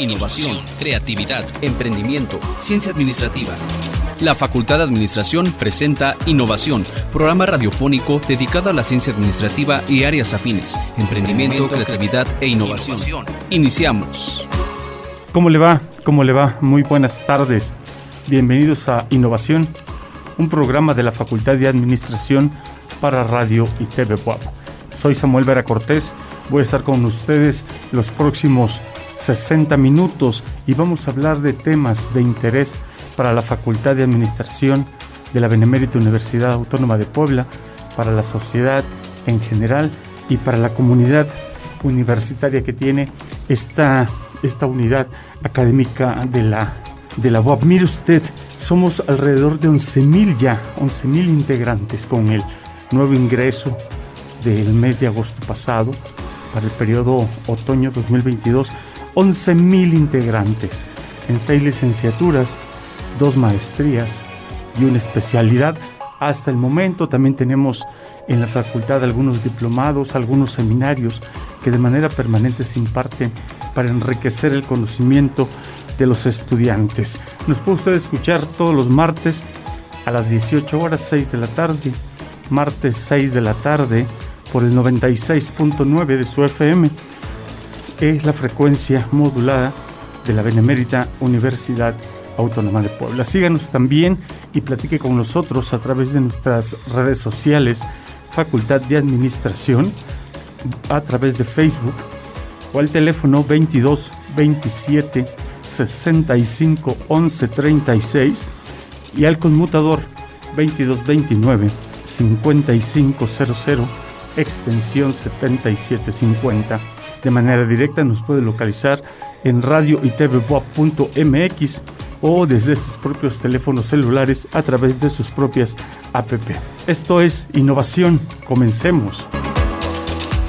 innovación, creatividad, emprendimiento, ciencia administrativa. La Facultad de Administración presenta Innovación, programa radiofónico dedicado a la ciencia administrativa y áreas afines, emprendimiento, creatividad e innovación. Iniciamos. ¿Cómo le va? ¿Cómo le va? Muy buenas tardes. Bienvenidos a Innovación, un programa de la Facultad de Administración para Radio y TV Web. Soy Samuel Vera Cortés, voy a estar con ustedes los próximos 60 minutos y vamos a hablar de temas de interés para la Facultad de Administración de la Benemérita Universidad Autónoma de Puebla, para la sociedad en general y para la comunidad universitaria que tiene esta, esta unidad académica de la, de la UAP. Mire usted, somos alrededor de 11.000 ya, 11.000 integrantes con el nuevo ingreso del mes de agosto pasado para el periodo otoño 2022 11.000 integrantes en seis licenciaturas, dos maestrías y una especialidad. Hasta el momento también tenemos en la facultad algunos diplomados, algunos seminarios que de manera permanente se imparten para enriquecer el conocimiento de los estudiantes. Nos puede usted escuchar todos los martes a las 18 horas 6 de la tarde, martes 6 de la tarde por el 96.9 de su FM es la frecuencia modulada de la Benemérita Universidad Autónoma de Puebla. Síganos también y platique con nosotros a través de nuestras redes sociales, Facultad de Administración, a través de Facebook o al teléfono 22 27 65 11 36 y al conmutador 22 29 5500 extensión 7750 de manera directa nos puede localizar en radio y o desde sus propios teléfonos celulares a través de sus propias app. Esto es Innovación. Comencemos.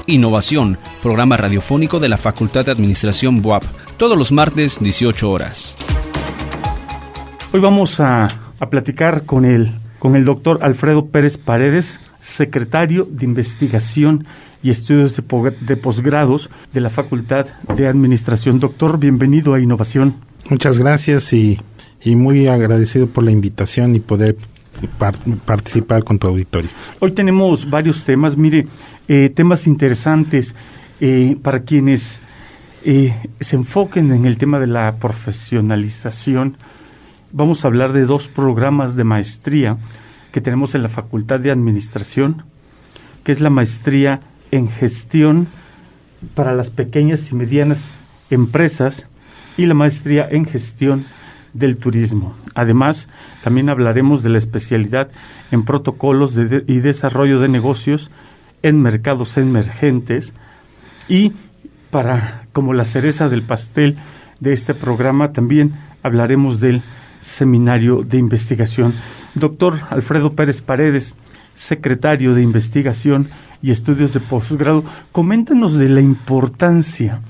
Innovación, programa radiofónico de la Facultad de Administración BUAP, todos los martes 18 horas. Hoy vamos a, a platicar con el, con el doctor Alfredo Pérez Paredes, secretario de Investigación y Estudios de, Posgrados de la Facultad de Administración. Doctor, bienvenido a Innovación. Muchas gracias y, muy agradecido por la invitación y poder participar con tu auditorio. Hoy tenemos varios temas, mire, eh, temas interesantes eh, para quienes eh, se enfoquen en el tema de la profesionalización. Vamos a hablar de dos programas de maestría que tenemos en la Facultad de Administración, que es la maestría en gestión para las pequeñas y medianas empresas y la maestría en gestión del turismo. Además, también hablaremos de la especialidad en protocolos y desarrollo de negocios en mercados emergentes y para como la cereza del pastel de este programa también hablaremos del seminario de investigación. Doctor Alfredo Pérez Paredes, secretario de investigación y estudios de posgrado, coméntanos de la importancia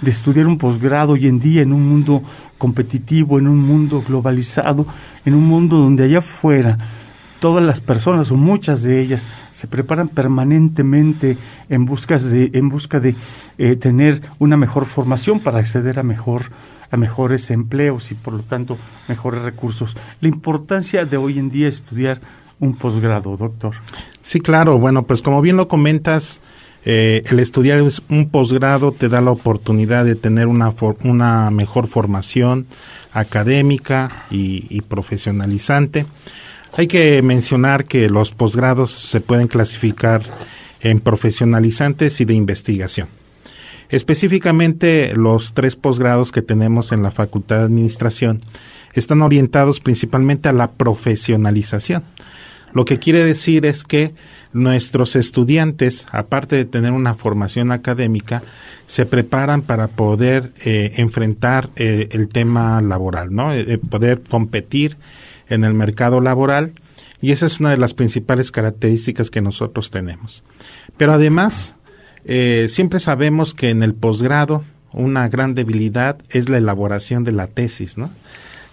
de estudiar un posgrado hoy en día en un mundo competitivo, en un mundo globalizado, en un mundo donde allá afuera todas las personas o muchas de ellas se preparan permanentemente en busca de, en busca de eh, tener una mejor formación para acceder a mejor a mejores empleos y por lo tanto mejores recursos. La importancia de hoy en día estudiar un posgrado, doctor. Sí, claro. Bueno, pues como bien lo comentas, eh, el estudiar un posgrado te da la oportunidad de tener una, una mejor formación académica y, y, profesionalizante. Hay que mencionar que los posgrados se pueden clasificar en profesionalizantes y de investigación. Específicamente, los tres posgrados que tenemos en la Facultad de Administración están orientados principalmente a la profesionalización. Lo que quiere decir es que nuestros estudiantes, aparte de tener una formación académica, se preparan para poder eh, enfrentar eh, el tema laboral, ¿no? Eh, poder competir en el mercado laboral y esa es una de las principales características que nosotros tenemos. Pero además, siempre sabemos que en el posgrado una gran debilidad es la elaboración de la tesis, ¿no?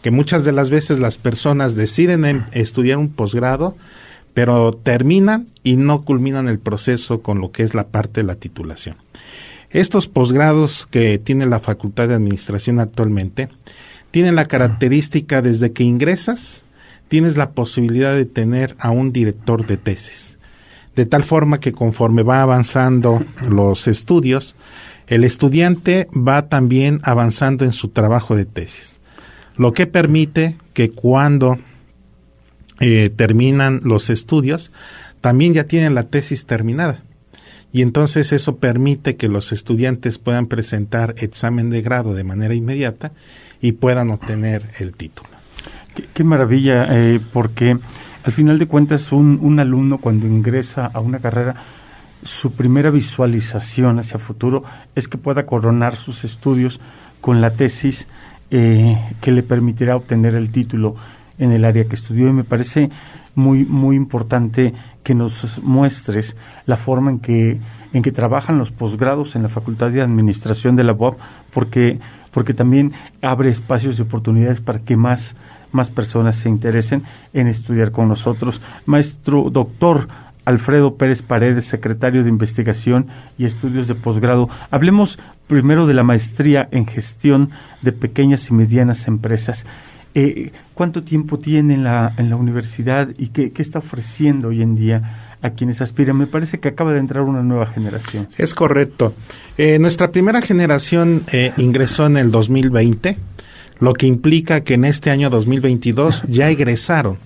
que muchas de las veces las personas deciden em, estudiar un posgrado, pero terminan y no culminan el proceso con lo que es la parte de la titulación. Estos posgrados que tiene la Facultad de Administración actualmente tienen la característica desde que ingresas, tienes la posibilidad de tener a un director de tesis. De tal forma que conforme va avanzando los estudios, el estudiante va también avanzando en su trabajo de tesis, lo que permite que cuando eh, terminan los estudios, también ya tienen la tesis terminada. Y entonces eso permite que los estudiantes puedan presentar examen de grado de manera inmediata y puedan obtener el título. Qué, maravilla, eh, porque al final de cuentas un, un alumno cuando ingresa a una carrera su primera visualización hacia futuro es que pueda coronar sus estudios con la tesis eh, que le permitirá obtener el título en el área que estudió. Y me parece muy muy importante que nos muestres la forma en que en que trabajan los posgrados en la Facultad de Administración de la UAP porque porque también abre espacios de oportunidades para que más más personas se interesen en estudiar con nosotros. Maestro doctor Alfredo Pérez Paredes, secretario de Investigación y Estudios de Posgrado. Hablemos primero de la maestría en gestión de pequeñas y medianas empresas. Eh, ¿Cuánto tiempo tiene en la, en la universidad y qué, está ofreciendo hoy en día a quienes aspiran? Me parece que acaba de entrar una nueva generación. Es correcto. Eh, nuestra primera generación eh, ingresó en el 2020, lo que implica que en este año 2022 ya egresaron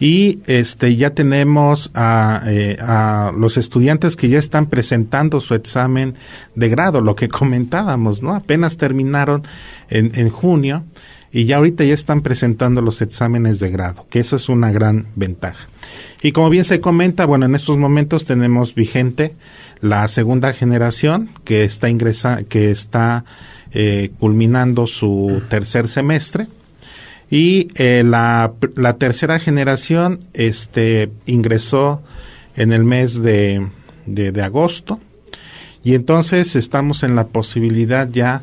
y este ya tenemos eh, a, los estudiantes que ya están presentando su examen de grado, lo que comentábamos, ¿no? Apenas terminaron en, en junio y ya ahorita ya están presentando los exámenes de grado, que eso es una gran ventaja. Y como bien se comenta, bueno, en estos momentos tenemos vigente la segunda generación que está ingresa, que está eh, culminando su tercer semestre y eh, la, tercera generación este, ingresó en el mes de, de, agosto. Y entonces estamos en la posibilidad ya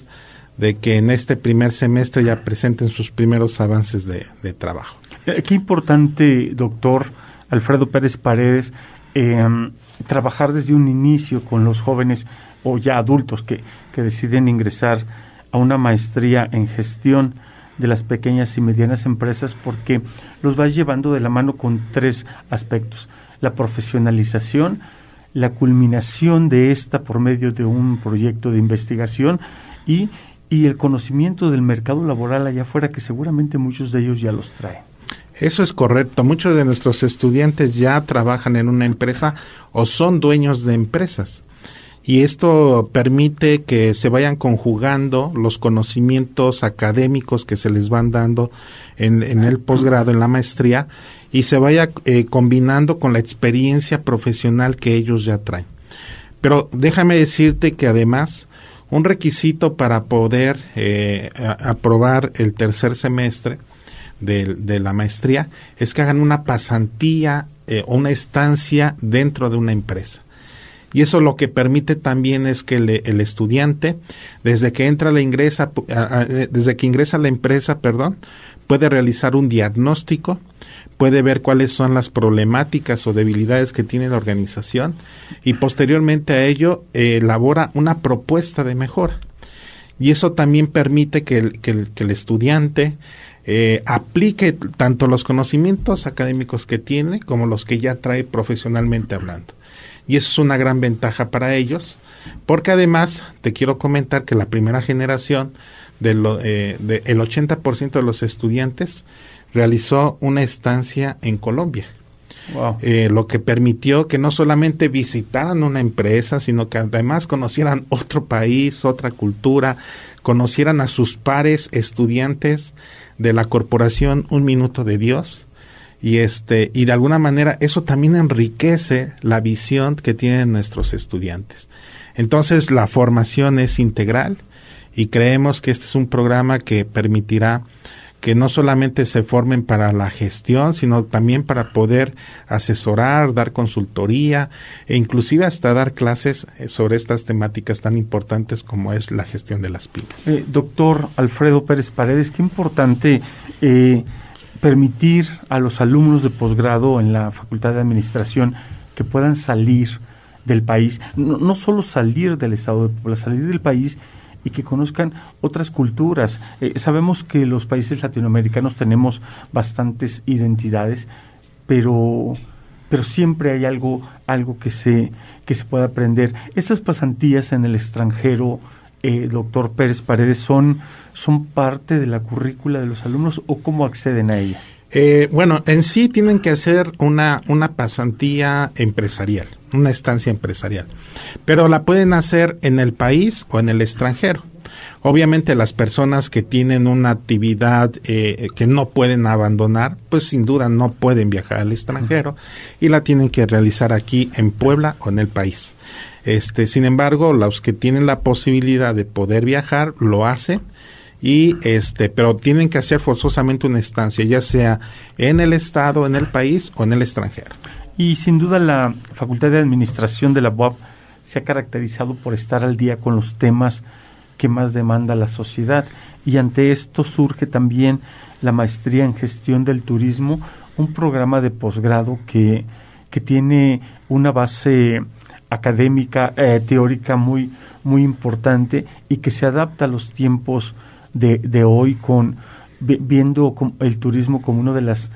de que en este primer semestre ya presenten sus primeros avances de, de trabajo. Eh, qué importante, doctor Alfredo Pérez Paredes, em, trabajar desde un inicio con los jóvenes o ya adultos que, que deciden ingresar a una maestría en gestión de las pequeñas y medianas empresas porque los va llevando de la mano con tres aspectos. La profesionalización, la culminación de esta por medio de un proyecto de investigación y, y el conocimiento del mercado laboral allá afuera que seguramente muchos de ellos ya los traen. Eso es correcto. Muchos de nuestros estudiantes ya trabajan en una empresa o son dueños de empresas y esto permite que se vayan conjugando los conocimientos académicos que se les van dando en, el posgrado, en la maestría, y se vaya eh, combinando con la experiencia profesional que ellos ya traen. Pero déjame decirte que además un requisito para poder eh, aprobar el tercer semestre de, la maestría es que hagan una pasantía eh, o una estancia dentro de una empresa. Y eso lo que permite también es que el, estudiante, desde que entra la ingresa, eh, desde que ingresa a la empresa, perdón, puede realizar un diagnóstico, puede ver cuáles son las problemáticas o debilidades que tiene la organización y posteriormente a ello eh, elabora una propuesta de mejora. Y eso también permite que el, estudiante eh, aplique tanto los conocimientos académicos que tiene como los que ya trae profesionalmente hablando y eso es una gran ventaja para ellos, porque además te quiero comentar que la primera generación de lo, eh, el 80% de los estudiantes realizó una estancia en Colombia. Eh, lo que permitió que no solamente visitaran una empresa, sino que además conocieran otro país, otra cultura, conocieran a sus pares estudiantes de la corporación Un Minuto de Dios, y este y de alguna manera eso también enriquece la visión que tienen nuestros estudiantes. Entonces la formación es integral y creemos que este es un programa que permitirá que no solamente se formen para la gestión, sino también para poder asesorar, dar consultoría e inclusive hasta dar clases eh, sobre estas temáticas tan importantes como es la gestión de las pymes. Eh, doctor Alfredo Pérez Paredes, qué importante eh, permitir a los alumnos de posgrado en la Facultad de Administración que puedan salir del país, no, no solo salir del estado de Puebla, salir del país y que conozcan otras culturas. Eh, sabemos que los países latinoamericanos tenemos bastantes identidades, pero pero siempre hay algo algo que se que se puede aprender. Estas pasantías en el extranjero, eh, doctor Pérez Paredes, son son parte de la currícula de los alumnos o cómo acceden a ella. Eh, bueno, en sí tienen que hacer una, una pasantía empresarial, una estancia empresarial, pero la pueden hacer en el país o en el extranjero. Obviamente las personas que tienen una actividad eh, que no pueden abandonar, pues sin duda no pueden viajar al extranjero y la tienen que realizar aquí en Puebla o en el país. Este, sin embargo, los que tienen la posibilidad de poder viajar lo hacen. Y este pero tienen que hacer forzosamente una estancia ya sea en el estado en el país o en el extranjero. Y sin duda la facultad de administración de la UAP se ha caracterizado por estar al día con los temas que más demanda la sociedad. Y ante esto surge también la maestría en gestión del turismo un programa de posgrado que que tiene una base académica eh, teórica muy muy importante y que se adapta a los tiempos de, de hoy con viendo el turismo como una de las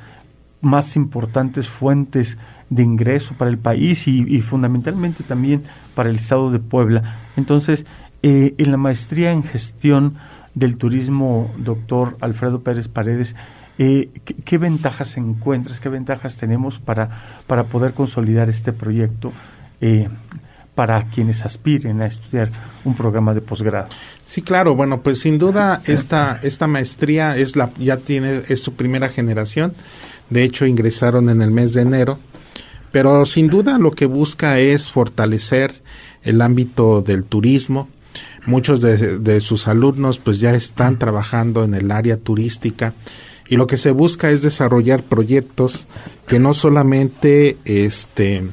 más importantes fuentes de ingreso para el país y, fundamentalmente también para el estado de Puebla. Entonces, eh, en la maestría en gestión del turismo, doctor Alfredo Pérez Paredes, eh, ¿qué, ventajas encuentras, qué ventajas tenemos para, para poder consolidar este proyecto? Eh, para quienes aspiren a estudiar un programa de posgrado. Sí, claro, bueno, pues sin duda esta esta maestría es la ya tiene es su primera generación. De hecho, ingresaron en el mes de enero, pero sin duda lo que busca es fortalecer el ámbito del turismo. Muchos de, de sus alumnos pues ya están trabajando en el área turística y lo que se busca es desarrollar proyectos que no solamente este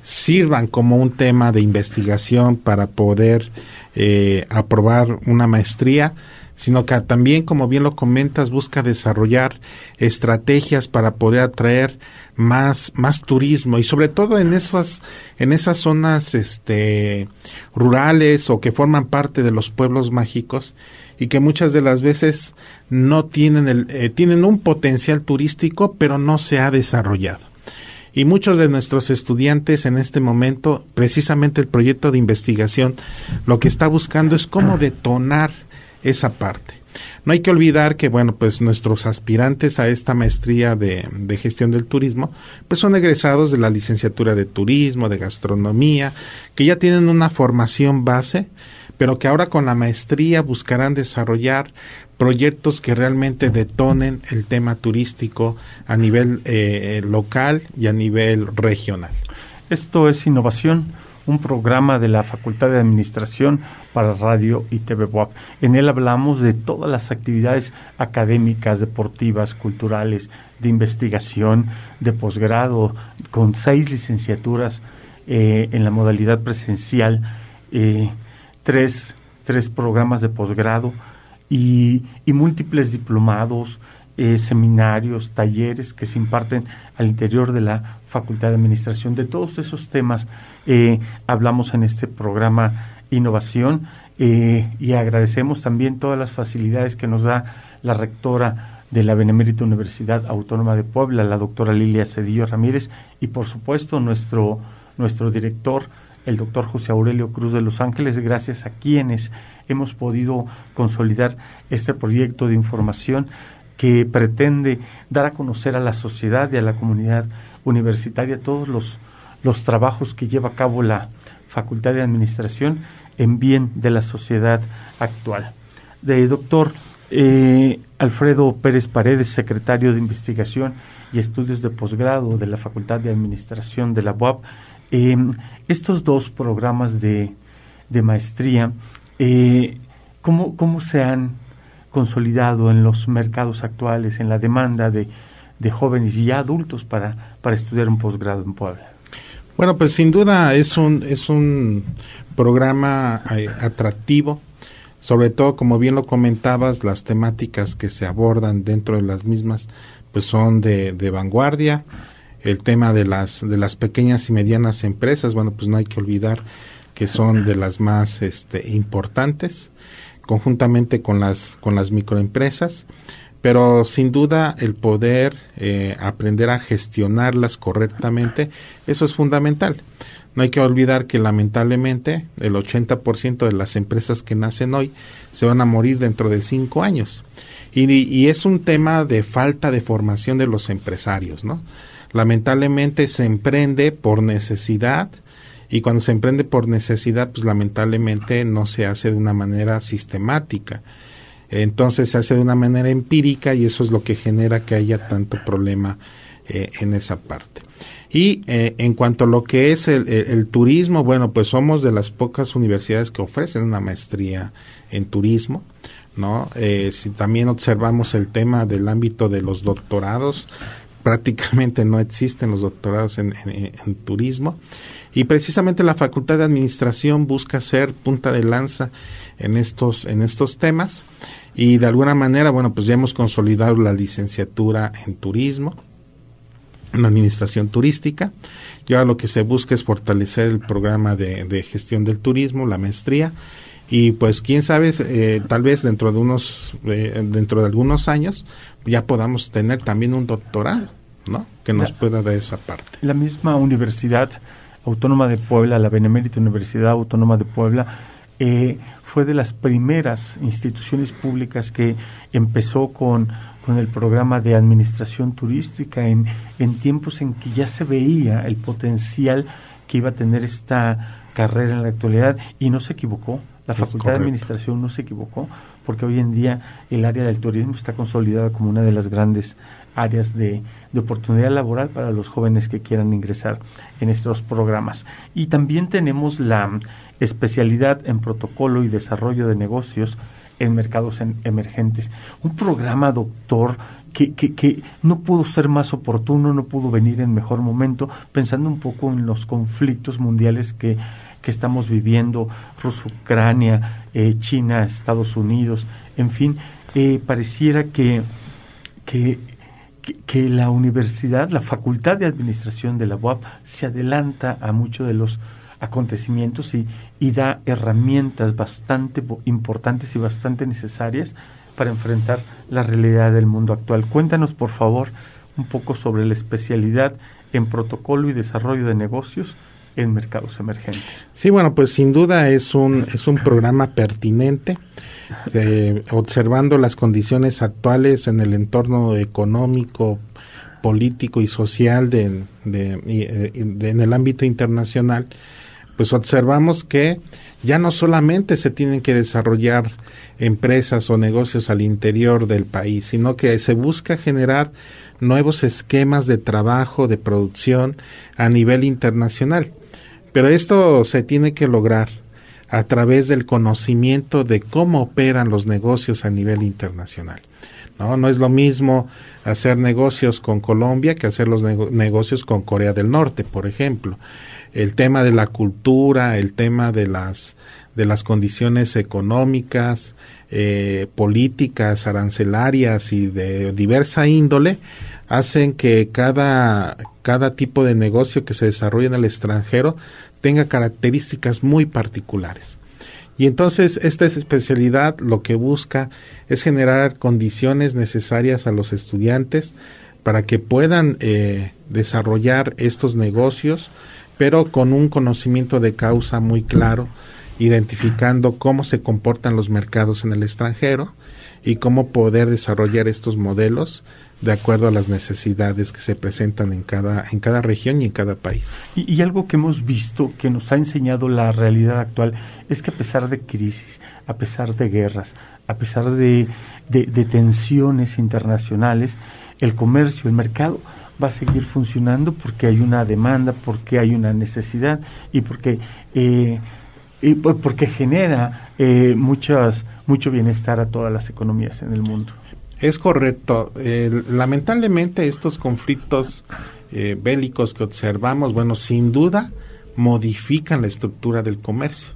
sirvan como un tema de investigación para poder eh, aprobar una maestría, sino que también, como bien lo comentas, busca desarrollar estrategias para poder atraer más, más turismo. Y sobre todo en esas, en esas zonas este, rurales o que forman parte de los pueblos mágicos y que muchas de las veces no tienen el, eh, tienen un potencial turístico pero no se ha desarrollado. Y muchos de nuestros estudiantes en este momento, precisamente el proyecto de investigación, lo que está buscando es cómo detonar esa parte. No hay que olvidar que, bueno, pues nuestros aspirantes a esta maestría de, de, gestión del turismo, pues son egresados de la licenciatura de turismo, de gastronomía, que ya tienen una formación base pero que ahora con la maestría buscarán desarrollar proyectos que realmente detonen el tema turístico a nivel eh, local y a nivel regional. Esto es Innovación, un programa de la Facultad de Administración para Radio y TV. En él hablamos de todas las actividades académicas, deportivas, culturales, de investigación, de posgrado, con seis licenciaturas eh, en la modalidad presencial. Eh, tres, tres programas de posgrado y, múltiples diplomados, eh, seminarios, talleres que se imparten al interior de la Facultad de Administración. De todos esos temas eh, hablamos en este programa Innovación eh, y agradecemos también todas las facilidades que nos da la rectora de la Benemérita Universidad Autónoma de Puebla, la doctora Lilia Cedillo Ramírez, y por supuesto nuestro, nuestro director, el doctor José Aurelio Cruz de Los Ángeles, gracias a quienes hemos podido consolidar este proyecto de información que pretende dar a conocer a la sociedad y a la comunidad universitaria todos los, los trabajos que lleva a cabo la Facultad de Administración en bien de la sociedad actual. De doctor eh, Alfredo Pérez Paredes, secretario de Investigación y Estudios de Posgrado de la Facultad de Administración de la UAP, eh, estos dos programas de, maestría, eh, ¿cómo, ¿cómo, se han consolidado en los mercados actuales, en la demanda de, jóvenes y adultos para, para estudiar un posgrado en Puebla? Bueno, pues sin duda es un, es un programa eh, atractivo, sobre todo como bien lo comentabas, las temáticas que se abordan dentro de las mismas pues son de vanguardia, el tema de las de las pequeñas y medianas empresas, bueno, pues no hay que olvidar que son de las más este, importantes, conjuntamente con las con las microempresas, pero sin duda el poder eh, aprender a gestionarlas correctamente, eso es fundamental. No hay que olvidar que lamentablemente el 80% de las empresas que nacen hoy se van a morir dentro de cinco años. Y, y, es un tema de falta de formación de los empresarios, ¿no? Lamentablemente se emprende por necesidad y cuando se emprende por necesidad, pues lamentablemente no se hace de una manera sistemática. Entonces se hace de una manera empírica y eso es lo que genera que haya tanto problema eh, en esa parte. Y eh, en cuanto a lo que es el, turismo, bueno, pues somos de las pocas universidades que ofrecen una maestría en turismo, ¿no? Eh, si también observamos el tema del ámbito de los doctorados, prácticamente no existen los doctorados en, turismo. Y precisamente la Facultad de Administración busca ser punta de lanza en estos, en estos temas. Y de alguna manera, bueno, pues ya hemos consolidado la licenciatura en turismo en administración turística. Y ahora lo que se busca es fortalecer el programa de, gestión del turismo, la maestría. Y pues quién sabe, eh, tal vez dentro de unos, eh, dentro de algunos años ya podamos tener también un doctorado, ¿no? Que nos pueda dar esa parte. La misma Universidad Autónoma de Puebla, la Benemérita Universidad Autónoma de Puebla, eh, fue de las primeras instituciones públicas que empezó con con el programa de administración turística en, en tiempos en que ya se veía el potencial que iba a tener esta carrera en la actualidad y no se equivocó. La Facultad de Administración no se equivocó porque hoy en día el área del turismo está consolidada como una de las grandes áreas de, de, oportunidad laboral para los jóvenes que quieran ingresar en estos programas. Y también tenemos la especialidad en protocolo y desarrollo de negocios en mercados emergentes. Un programa, doctor, que, que, que, no pudo ser más oportuno, no pudo venir en mejor momento, pensando un poco en los conflictos mundiales que, que estamos viviendo, Rusia, Ucrania, eh, China, Estados Unidos, en fin, eh, pareciera que, que, que, la universidad, la Facultad de Administración de la UAP se adelanta a muchos de los acontecimientos y, y da herramientas bastante importantes y bastante necesarias para enfrentar la realidad del mundo actual. Cuéntanos, por favor, un poco sobre la especialidad en protocolo y desarrollo de negocios en mercados emergentes. Sí, bueno, pues sin duda es un, es un programa pertinente, eh, observando las condiciones actuales en el entorno económico, político y social de, de, eh, en el ámbito internacional pues observamos que ya no solamente se tienen que desarrollar empresas o negocios al interior del país, sino que se busca generar nuevos esquemas de trabajo, de producción a nivel internacional. Pero esto se tiene que lograr a través del conocimiento de cómo operan los negocios a nivel internacional. No, no es lo mismo hacer negocios con Colombia que hacer los negocios con Corea del Norte, por ejemplo el tema de la cultura, el tema de las de las condiciones económicas, eh, políticas, arancelarias y de diversa índole, hacen que cada, cada tipo de negocio que se desarrolla en el extranjero tenga características muy particulares. Y entonces esta especialidad lo que busca es generar condiciones necesarias a los estudiantes para que puedan eh, desarrollar estos negocios pero con un conocimiento de causa muy claro, identificando cómo se comportan los mercados en el extranjero y cómo poder desarrollar estos modelos de acuerdo a las necesidades que se presentan en cada, en cada región y en cada país. Y, algo que hemos visto, que nos ha enseñado la realidad actual, es que a pesar de crisis, a pesar de guerras, a pesar de, de tensiones internacionales, el comercio, el mercado, va a seguir funcionando porque hay una demanda, porque hay una necesidad y porque, eh, porque genera eh, muchas, mucho bienestar a todas las economías en el mundo. Es correcto. lamentablemente estos conflictos eh, bélicos que observamos, bueno, sin duda modifican la estructura del comercio.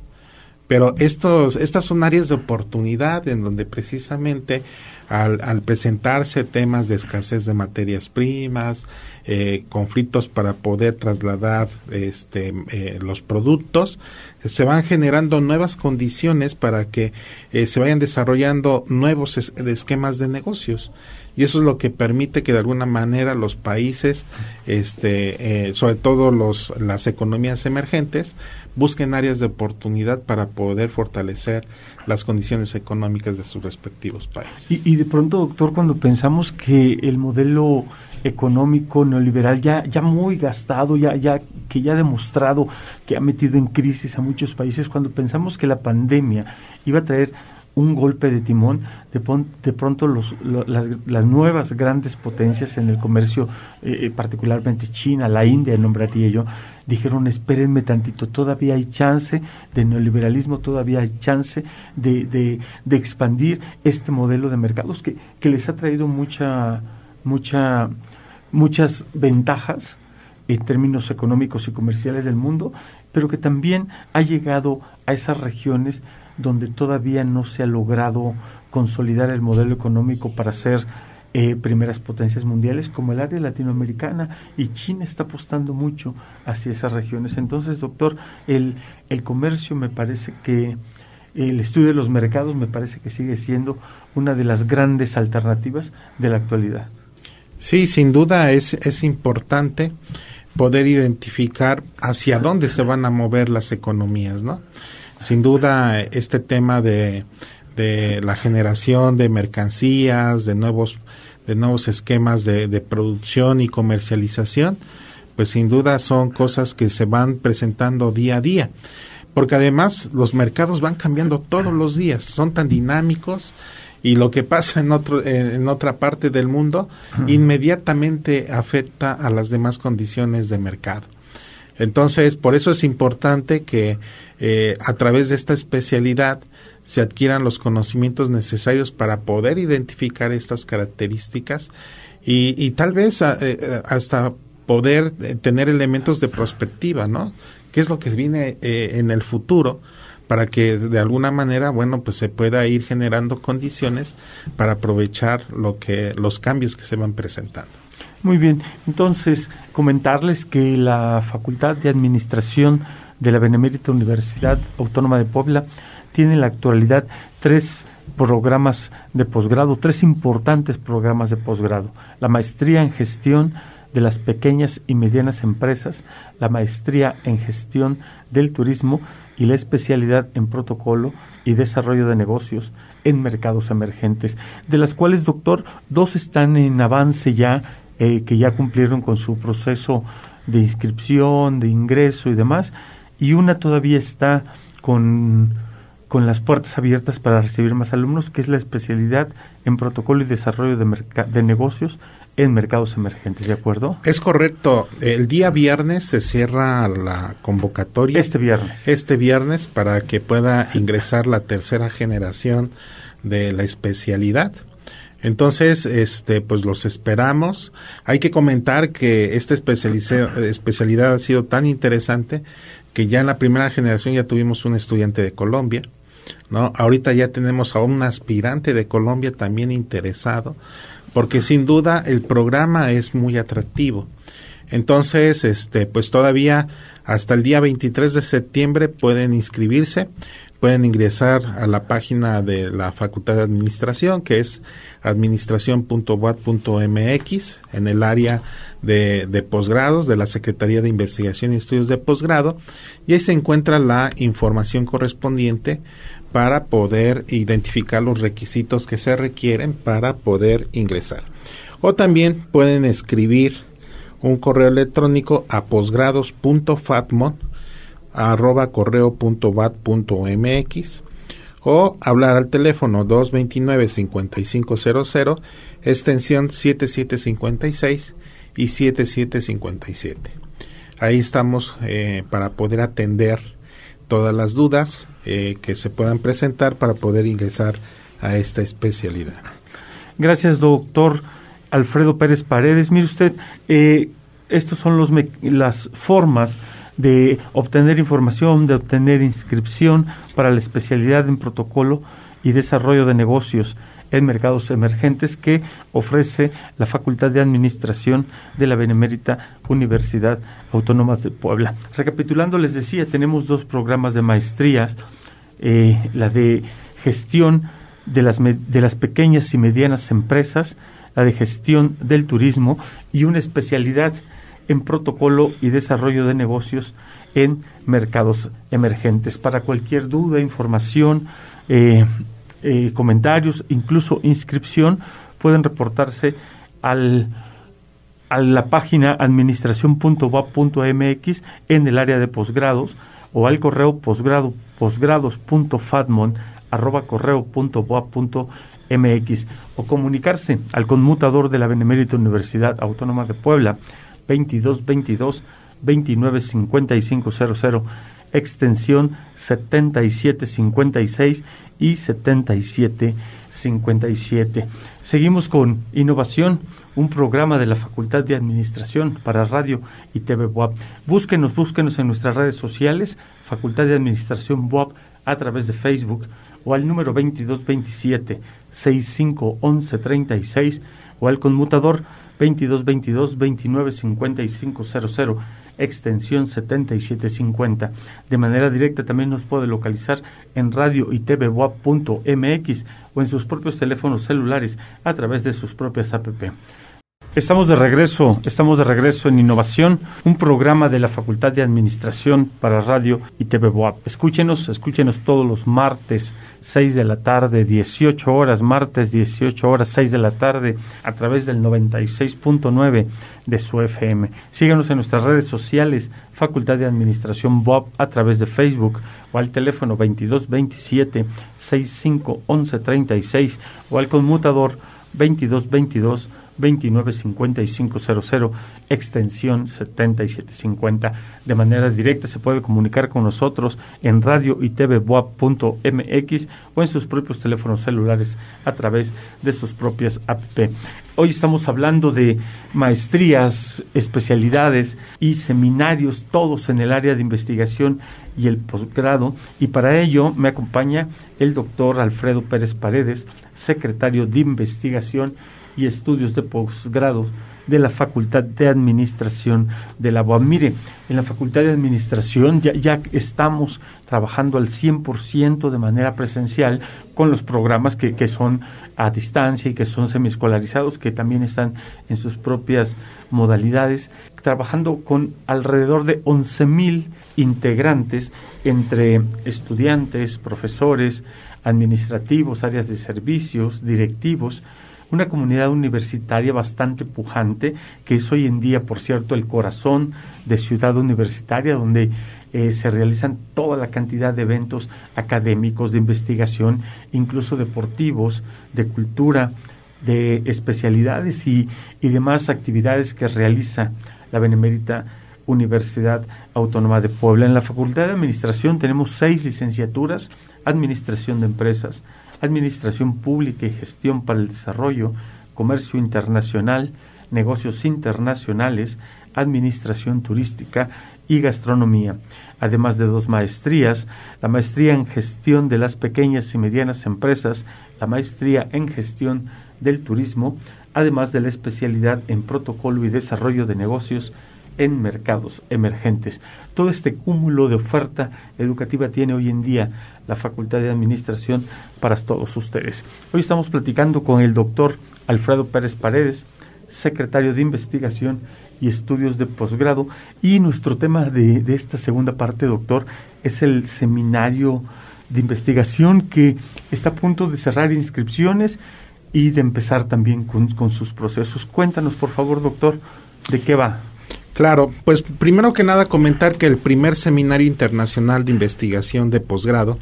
Pero estos, estas son áreas de oportunidad en donde precisamente al, al presentarse temas de escasez de materias primas, eh, conflictos para poder trasladar este, eh, los productos, se van generando nuevas condiciones para que eh, se vayan desarrollando nuevos esquemas de negocios y eso es lo que permite que de alguna manera los países, este, eh, sobre todo los, las economías emergentes, busquen áreas de oportunidad para poder fortalecer las condiciones económicas de sus respectivos países. Y, de pronto, doctor, cuando pensamos que el modelo económico neoliberal ya, ya muy gastado, ya, ya, que ya ha demostrado que ha metido en crisis a muchos países, cuando pensamos que la pandemia iba a traer un golpe de timón, de, de pronto los, las, nuevas grandes potencias en el comercio, eh, eh, particularmente China, la India, nombraría yo, dijeron, espérenme tantito, todavía hay chance de neoliberalismo, todavía hay chance de, de, expandir este modelo de mercados que, que les ha traído mucha, mucha, muchas ventajas en términos económicos y comerciales del mundo, pero que también ha llegado a esas regiones donde todavía no se ha logrado consolidar el modelo económico para ser eh, primeras potencias mundiales como el área latinoamericana y China está apostando mucho hacia esas regiones. Entonces, doctor, el, el comercio me parece que el estudio de los mercados me parece que sigue siendo una de las grandes alternativas de la actualidad. Sí, sin duda es, es importante poder identificar hacia dónde se van a mover las economías, ¿no? Sin duda, este tema de, de la generación de mercancías, de nuevos, de nuevos esquemas de, de producción y comercialización, pues sin duda son cosas que se van presentando día a día porque además los mercados van cambiando todos los días, son tan dinámicos y lo que pasa en otro en otra parte del mundo inmediatamente afecta a las demás condiciones de mercado. Entonces, por eso es importante que eh, a través de esta especialidad se adquieran los conocimientos necesarios para poder identificar estas características y, tal vez eh, eh, hasta poder tener elementos de perspectiva, ¿no? ¿Qué es lo que viene en el futuro? para que de alguna manera, bueno, pues se pueda ir generando condiciones para aprovechar lo que los cambios que se van presentando. Muy bien, entonces comentarles que la Facultad de Administración de la Benemérita Universidad Autónoma de Puebla tiene en la actualidad tres programas de posgrado, tres importantes programas de posgrado. La maestría en gestión de las pequeñas y medianas empresas, la maestría en gestión del turismo y la especialidad en protocolo y desarrollo de negocios en mercados emergentes, de las cuales, doctor, dos están en avance ya eh, que ya cumplieron con su proceso de inscripción, de ingreso y demás, y una todavía está con, con las puertas abiertas para recibir más alumnos, que es la especialidad en protocolo y desarrollo de, de negocios en mercados emergentes, ¿de acuerdo? Es correcto. El día viernes se cierra la convocatoria. Este viernes. Este viernes para que pueda ingresar la tercera generación de la especialidad. Entonces, este, pues los esperamos. Hay que comentar que esta especialidad ha sido tan interesante que ya en la primera generación ya tuvimos un estudiante de Colombia, ¿no? Ahorita ya tenemos a un aspirante de Colombia también interesado, porque sin duda el programa es muy atractivo. Entonces, este, pues todavía hasta el día 23 de septiembre pueden inscribirse pueden ingresar a la página de la Facultad de Administración, que es administración.wat.mx, en el área de, posgrados de la Secretaría de Investigación y Estudios de Posgrado, y ahí se encuentra la información correspondiente para poder identificar los requisitos que se requieren para poder ingresar. O también pueden escribir un correo electrónico a posgrados.fatmon arroba correo.bat.mx o hablar al teléfono 229-5500, extensión 7756 y 7757. Ahí estamos eh, para poder atender todas las dudas eh, que se puedan presentar para poder ingresar a esta especialidad. Gracias, doctor Alfredo Pérez Paredes. Mire usted, eh, estos son los las formas de obtener información, de obtener inscripción para la especialidad en protocolo y desarrollo de negocios en mercados emergentes que ofrece la Facultad de Administración de la Benemérita Universidad Autónoma de Puebla. Recapitulando, les decía, tenemos dos programas de maestrías, eh, la de gestión de las, de las pequeñas y medianas empresas, la de gestión del turismo y una especialidad en protocolo y desarrollo de negocios en mercados emergentes. Para cualquier duda, información, eh, eh, comentarios, incluso inscripción, pueden reportarse al, a la página administración.wap.mx en el área de posgrados o al correo posgrado arroba o comunicarse al conmutador de la Benemérita Universidad Autónoma de Puebla 2222 295500 extensión 7756 y 7757. Seguimos con Innovación, un programa de la Facultad de Administración para Radio y TV WAP. Búsquenos, búsquenos en nuestras redes sociales, Facultad de Administración WAP a través de Facebook o al número 2227 651136 o al conmutador 2222 295500 extensión 7750. De manera directa también nos puede localizar en radio y o en sus propios teléfonos celulares a través de sus propias app. Estamos de regreso, estamos de regreso en Innovación, un programa de la Facultad de Administración para Radio y TV Boab. Escúchenos, escúchenos todos los martes, 6 de la tarde, 18 horas, martes 18 horas, 6 de la tarde, a través del 96.9 de su FM. Síganos en nuestras redes sociales, Facultad de Administración Boab, a través de Facebook o al teléfono 2227 65 36 o al conmutador 2222 295500, extensión 7750. De manera directa se puede comunicar con nosotros en radio y o en sus propios teléfonos celulares a través de sus propias app. Hoy estamos hablando de maestrías, especialidades y seminarios, todos en el área de investigación y el posgrado. Y para ello me acompaña el doctor Alfredo Pérez Paredes, secretario de investigación y Estudios de Posgrado de la Facultad de Administración de la UAM. Mire, en la Facultad de Administración ya, estamos trabajando al 100% de manera presencial con los programas que, que son a distancia y que son semiescolarizados, que también están en sus propias modalidades, trabajando con alrededor de 11.000 integrantes entre estudiantes, profesores, administrativos, áreas de servicios, directivos, una comunidad universitaria bastante pujante, que es hoy en día, por cierto, el corazón de Ciudad Universitaria, donde eh, se realizan toda la cantidad de eventos académicos, de investigación, incluso deportivos, de cultura, de especialidades y, y demás actividades que realiza la Benemérita Universidad Autónoma de Puebla. En la Facultad de Administración tenemos seis licenciaturas, Administración de Empresas, Administración Pública y Gestión para el Desarrollo, Comercio Internacional, Negocios Internacionales, Administración Turística y Gastronomía, además de dos maestrías, la maestría en Gestión de las Pequeñas y Medianas Empresas, la maestría en Gestión del Turismo, además de la especialidad en Protocolo y Desarrollo de Negocios en mercados emergentes. Todo este cúmulo de oferta educativa tiene hoy en día la Facultad de Administración para todos ustedes. Hoy estamos platicando con el doctor Alfredo Pérez Paredes, secretario de Investigación y Estudios de Posgrado. Y nuestro tema de, esta segunda parte, doctor, es el seminario de investigación que está a punto de cerrar inscripciones y de empezar también con, sus procesos. Cuéntanos, por favor, doctor, de qué va. Claro, pues primero que nada comentar que el primer seminario internacional de investigación de posgrado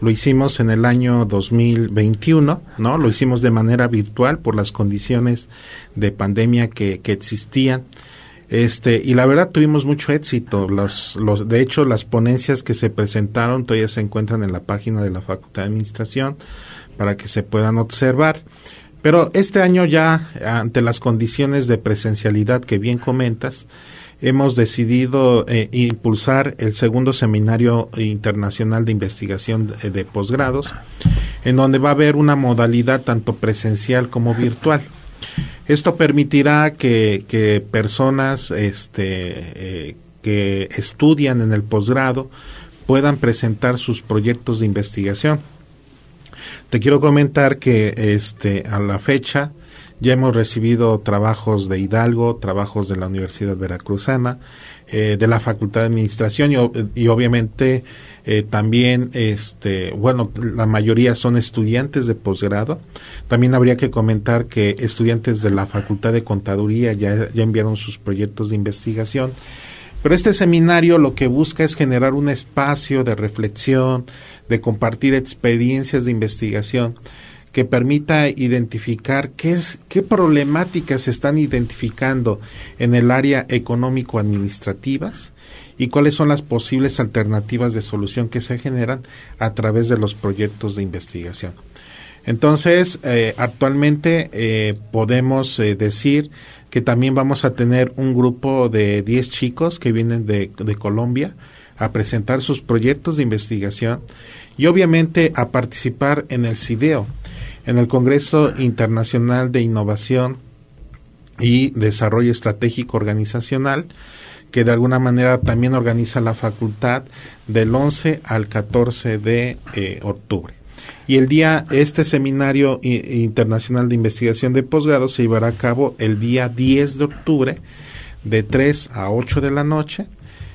lo hicimos en el año 2021, ¿no? Lo hicimos de manera virtual por las condiciones de pandemia que, que existían. Este, y la verdad tuvimos mucho éxito. Los, los, de hecho, las ponencias que se presentaron todavía se encuentran en la página de la Facultad de Administración para que se puedan observar. Pero este año ya, ante las condiciones de presencialidad que bien comentas, hemos decidido eh, impulsar el segundo seminario internacional de investigación de, posgrados, en donde va a haber una modalidad tanto presencial como virtual. Esto permitirá que, personas este, eh, que estudian en el posgrado puedan presentar sus proyectos de investigación. Te quiero comentar que este, a la fecha ya hemos recibido trabajos de Hidalgo, trabajos de la Universidad Veracruzana, eh, de la Facultad de Administración y, obviamente eh, también, este, bueno, la mayoría son estudiantes de posgrado. También habría que comentar que estudiantes de la Facultad de Contaduría ya, ya enviaron sus proyectos de investigación. Pero este seminario lo que busca es generar un espacio de reflexión, de compartir experiencias de investigación que permita identificar qué, es, qué problemáticas se están identificando en el área económico-administrativas y cuáles son las posibles alternativas de solución que se generan a través de los proyectos de investigación. Entonces, eh, actualmente eh, podemos eh, decir que también vamos a tener un grupo de 10 chicos que vienen de, de Colombia a presentar sus proyectos de investigación y obviamente a participar en el CIDEO, en el Congreso Internacional de Innovación y Desarrollo Estratégico Organizacional, que de alguna manera también organiza la facultad del 11 al 14 de eh, octubre. Y el día, este seminario internacional de investigación de posgrado se llevará a cabo el día 10 de octubre de 3 a 8 de la noche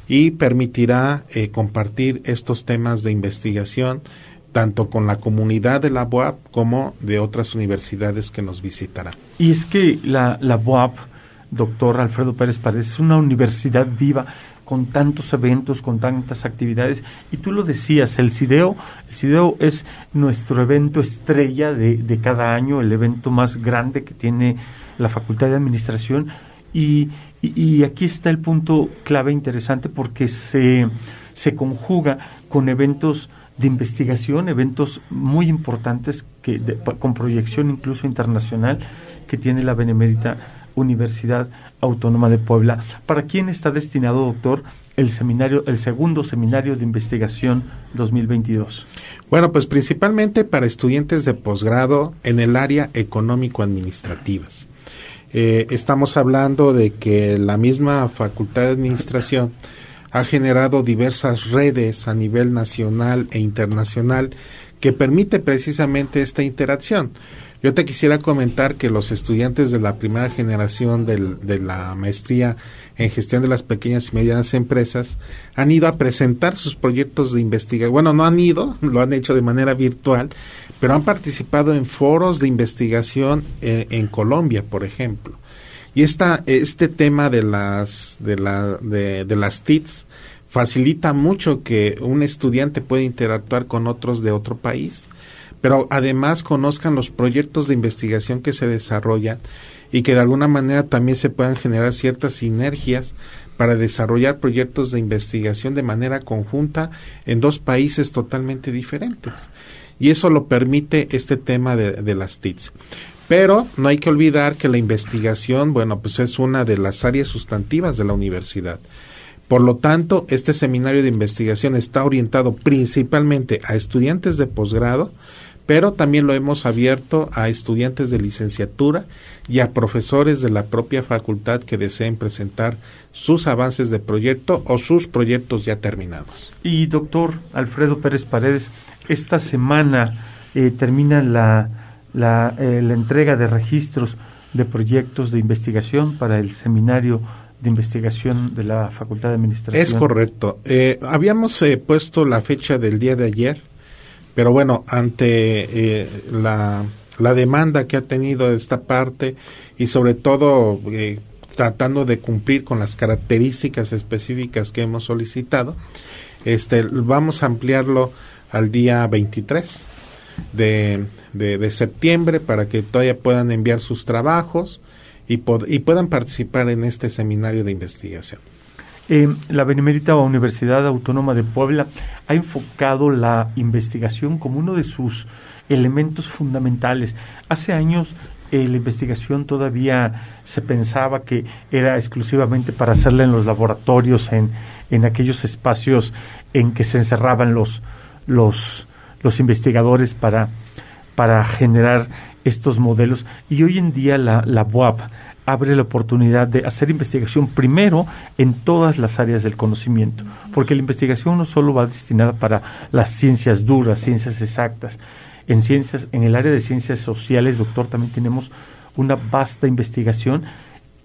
y permitirá eh, compartir estos temas de investigación tanto con la comunidad de la BOAP como de otras universidades que nos visitarán. Y es que la, la BOAP, doctor Alfredo Pérez Paredes, es una universidad viva con tantos eventos, con tantas actividades. Y tú lo decías, el CIDEO, el CIDEO es nuestro evento estrella de, de cada año, el evento más grande que tiene la Facultad de Administración. Y, y, aquí está el punto clave interesante porque se, se conjuga con eventos de investigación, eventos muy importantes que con proyección incluso internacional que tiene la Benemérita Universidad Autónoma de Puebla. ¿Para quién está destinado, doctor, el seminario, el segundo seminario de investigación 2022? Bueno, pues principalmente para estudiantes de posgrado en el área económico-administrativas. Eh, estamos hablando de que la misma Facultad de Administración ha generado diversas redes a nivel nacional e internacional que permite precisamente esta interacción. Yo te quisiera comentar que los estudiantes de la primera generación de la maestría en gestión de las pequeñas y medianas empresas han ido a presentar sus proyectos de investigación. Bueno, no han ido, lo han hecho de manera virtual, pero han participado en foros de investigación eh, en Colombia, por ejemplo. Y esta, este tema de las, de, de, las TITs facilita mucho que un estudiante pueda interactuar con otros de otro país, pero además conozcan los proyectos de investigación que se desarrollan y que de alguna manera también se puedan generar ciertas sinergias para desarrollar proyectos de investigación de manera conjunta en dos países totalmente diferentes. Y eso lo permite este tema de, de las TITs. Pero no hay que olvidar que la investigación, bueno, pues es una de las áreas sustantivas de la universidad. Por lo tanto, este seminario de investigación está orientado principalmente a estudiantes de posgrado, pero también lo hemos abierto a estudiantes de licenciatura y a profesores de la propia facultad que deseen presentar sus avances de proyecto o sus proyectos ya terminados. Y doctor Alfredo Pérez Paredes, esta semana eh, termina la la, eh, la entrega de registros de proyectos de investigación para el seminario de investigación de la Facultad de Administración. Es correcto. Eh, habíamos eh, puesto la fecha del día de ayer, pero bueno, ante la, la, demanda que ha tenido esta parte y sobre todo tratando de cumplir con las características específicas que hemos solicitado, este, vamos a ampliarlo al día 23 de, de, septiembre para que todavía puedan enviar sus trabajos y, y puedan participar en este seminario de investigación. La Benemérita Universidad Autónoma de Puebla ha enfocado la investigación como uno de sus elementos fundamentales. Hace años eh, la investigación todavía se pensaba que era exclusivamente para hacerla en los laboratorios, en, en aquellos espacios en que se encerraban los, los, los investigadores para, para generar estos modelos. Y hoy en día la, la UAP abre la oportunidad de hacer investigación primero en todas las áreas del conocimiento, porque la investigación no solo va destinada para las ciencias duras, ciencias exactas, en ciencias, en el área de ciencias sociales, doctor, también tenemos una vasta investigación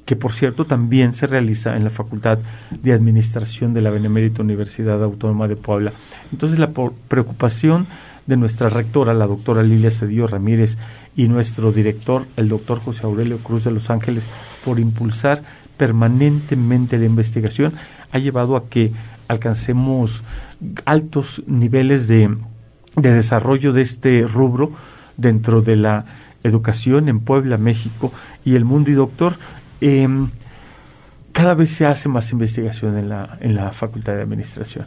que por cierto también se realiza en la Facultad de Administración de la Benemérita Universidad Autónoma de Puebla. Entonces la preocupación de nuestra rectora, la doctora Lilia Cedillo Ramírez, y nuestro director, el doctor José Aurelio Cruz de Los Ángeles, por impulsar permanentemente la investigación, ha llevado a que alcancemos altos niveles de, de desarrollo de este rubro dentro de la educación en Puebla, México y el mundo. Y doctor, em, cada vez se hace más investigación en la, en la Facultad de Administración.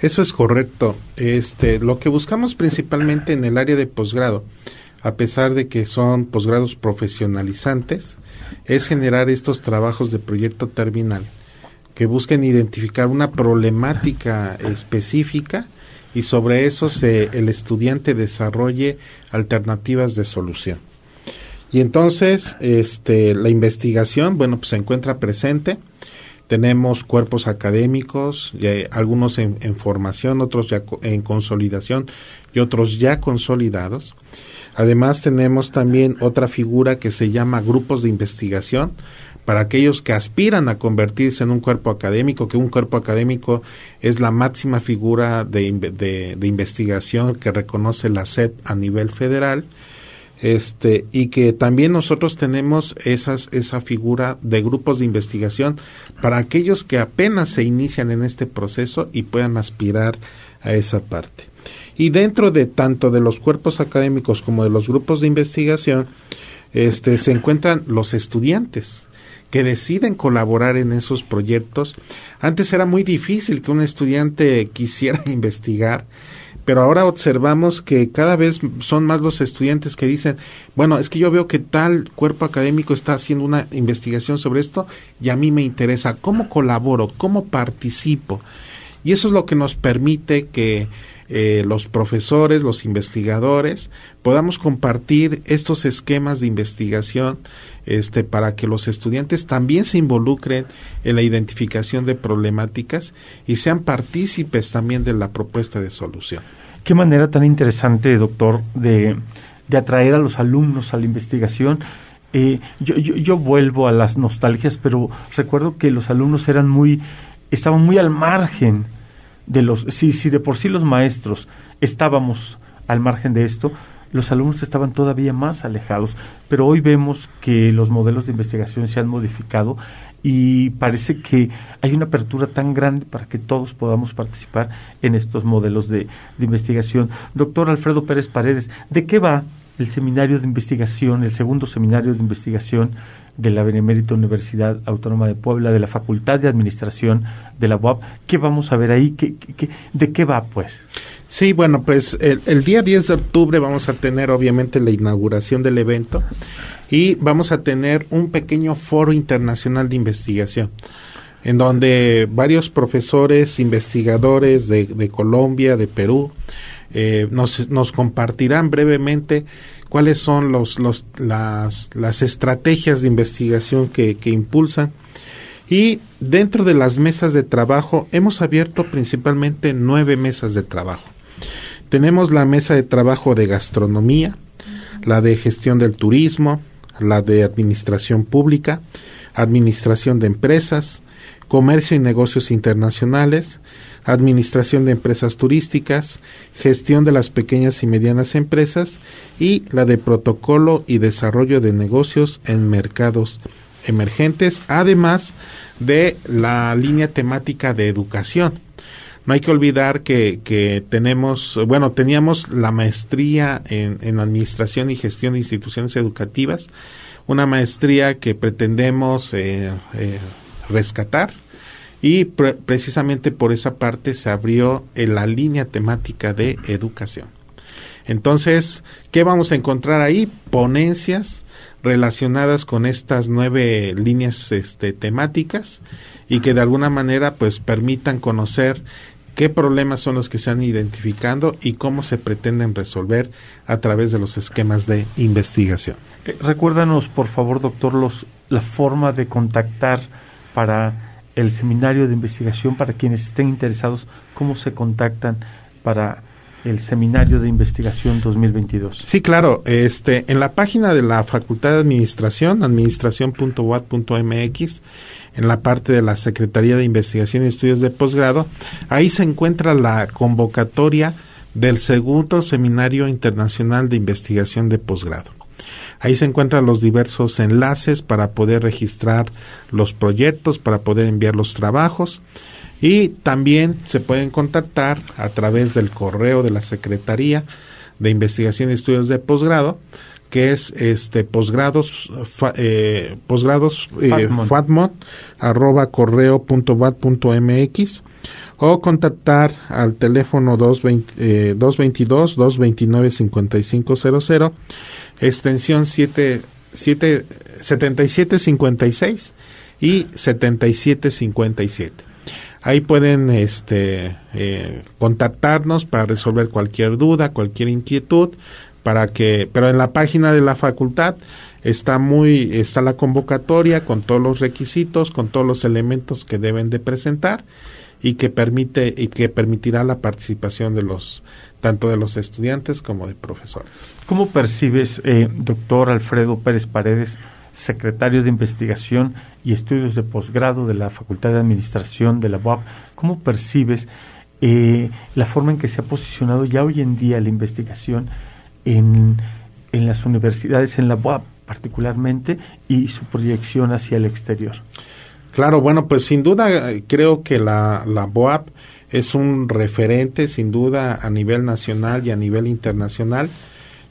Eso es correcto. Este, lo que buscamos principalmente en el área de posgrado, a pesar de que son posgrados profesionalizantes, es generar estos trabajos de proyecto terminal que busquen identificar una problemática específica y sobre eso se, el estudiante desarrolle alternativas de solución. Y entonces, este, la investigación, bueno, pues se encuentra presente. Tenemos cuerpos académicos, algunos en, formación, otros ya en consolidación y otros ya consolidados. Además tenemos también otra figura que se llama grupos de investigación para aquellos que aspiran a convertirse en un cuerpo académico, que un cuerpo académico es la máxima figura de, de investigación que reconoce la SED a nivel federal este y que también nosotros tenemos esas esa figura de grupos de investigación para aquellos que apenas se inician en este proceso y puedan aspirar a esa parte. Y dentro de tanto de los cuerpos académicos como de los grupos de investigación, este se encuentran los estudiantes que deciden colaborar en esos proyectos. Antes era muy difícil que un estudiante quisiera investigar pero ahora observamos que cada vez son más los estudiantes que dicen, bueno, es que yo veo que tal cuerpo académico está haciendo una investigación sobre esto y a mí me interesa, ¿cómo colaboro? ¿Cómo participo? Y eso es lo que nos permite que eh, los profesores, los investigadores, podamos compartir estos esquemas de investigación este, para que los estudiantes también se involucren en la identificación de problemáticas y sean partícipes también de la propuesta de solución. Qué manera tan interesante, doctor, de, de atraer a los alumnos a la investigación. Eh, yo, yo, yo, vuelvo a las nostalgias, pero recuerdo que los alumnos eran muy, estaban muy al margen de los, si, si de por sí los maestros estábamos al margen de esto, los alumnos estaban todavía más alejados, pero hoy vemos que los modelos de investigación se han modificado y parece que hay una apertura tan grande para que todos podamos participar en estos modelos de, investigación. Doctor Alfredo Pérez Paredes, ¿de qué va el seminario de investigación, el segundo seminario de investigación de la Benemérita Universidad Autónoma de Puebla, de la Facultad de Administración de la UAP. ¿Qué vamos a ver ahí? ¿Qué, qué, de qué va, pues? Sí, bueno, pues el, día 10 de octubre vamos a tener obviamente la inauguración del evento y vamos a tener un pequeño foro internacional de investigación en donde varios profesores, investigadores de Colombia, de Perú, eh, nos, compartirán brevemente cuáles son los, los, las, las estrategias de investigación que impulsan. Y dentro de las mesas de trabajo hemos abierto principalmente nueve mesas de trabajo. Tenemos la mesa de trabajo de gastronomía, la de gestión del turismo, la de administración pública, administración de empresas, comercio y negocios internacionales, administración de empresas turísticas, gestión de las pequeñas y medianas empresas y la de protocolo y desarrollo de negocios en mercados emergentes, además de la línea temática de educación. No hay que olvidar que, que tenemos, bueno, teníamos la maestría en, en, Administración y Gestión de Instituciones Educativas, una maestría que pretendemos eh, eh, rescatar y precisamente por esa parte se abrió en la línea temática de educación. Entonces, ¿qué vamos a encontrar ahí? Ponencias relacionadas con estas nueve líneas este, temáticas y que de alguna manera pues permitan conocer qué problemas son los que se han identificando y cómo se pretenden resolver a través de los esquemas de investigación. Eh, recuérdanos, por favor, doctor, los, la forma de contactar para el seminario de investigación, para quienes estén interesados, cómo se contactan para el seminario de investigación 2022. Sí, claro. Este, en la página de la Facultad de Administración, administración.wat.mx, en la parte de la Secretaría de Investigación y Estudios de Posgrado, ahí se encuentra la convocatoria del segundo Seminario Internacional de Investigación de Posgrado. Ahí se encuentran los diversos enlaces para poder registrar los proyectos, para poder enviar los trabajos. Y también se pueden contactar a través del correo de la Secretaría de Investigación y Estudios de Posgrado, que es este posgrados eh, posgrados eh, arroba correo punto punto mx o contactar al teléfono 220, 222 229 5500 extensión 7, 7, 7756 y 7757 Ahí pueden este, eh, contactarnos para resolver cualquier duda, cualquier inquietud, para que, pero en la página de la facultad está muy, está la convocatoria con todos los requisitos, con todos los elementos que deben de presentar y que permite y que permitirá la participación de los tanto de los estudiantes como de profesores. ¿Cómo percibes, eh, doctor Alfredo Pérez Paredes, secretario de Investigación y Estudios de Posgrado de la Facultad de Administración de la UAP, ¿cómo percibes eh, la forma en que se ha posicionado ya hoy en día la investigación en, en las universidades, en la UAP particularmente, y su proyección hacia el exterior? Claro, bueno, pues sin duda eh, creo que la, la BOAP es un referente, sin duda, a nivel nacional y a nivel internacional.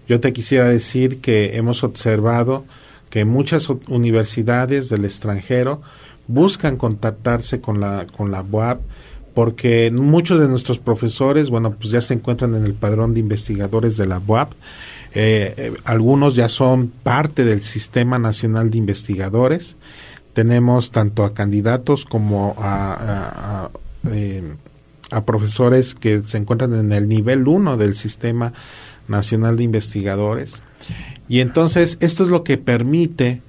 Yo te quisiera decir que hemos observado que muchas universidades del extranjero buscan contactarse con la, con la UAP porque muchos de nuestros profesores, bueno, pues ya se encuentran en el padrón de investigadores de la UAP. Eh, eh, algunos ya son parte del Sistema Nacional de Investigadores. Tenemos tanto a candidatos como a, eh, profesores que se encuentran en el nivel 1 del Sistema Nacional de Investigadores. Y entonces esto es lo que permite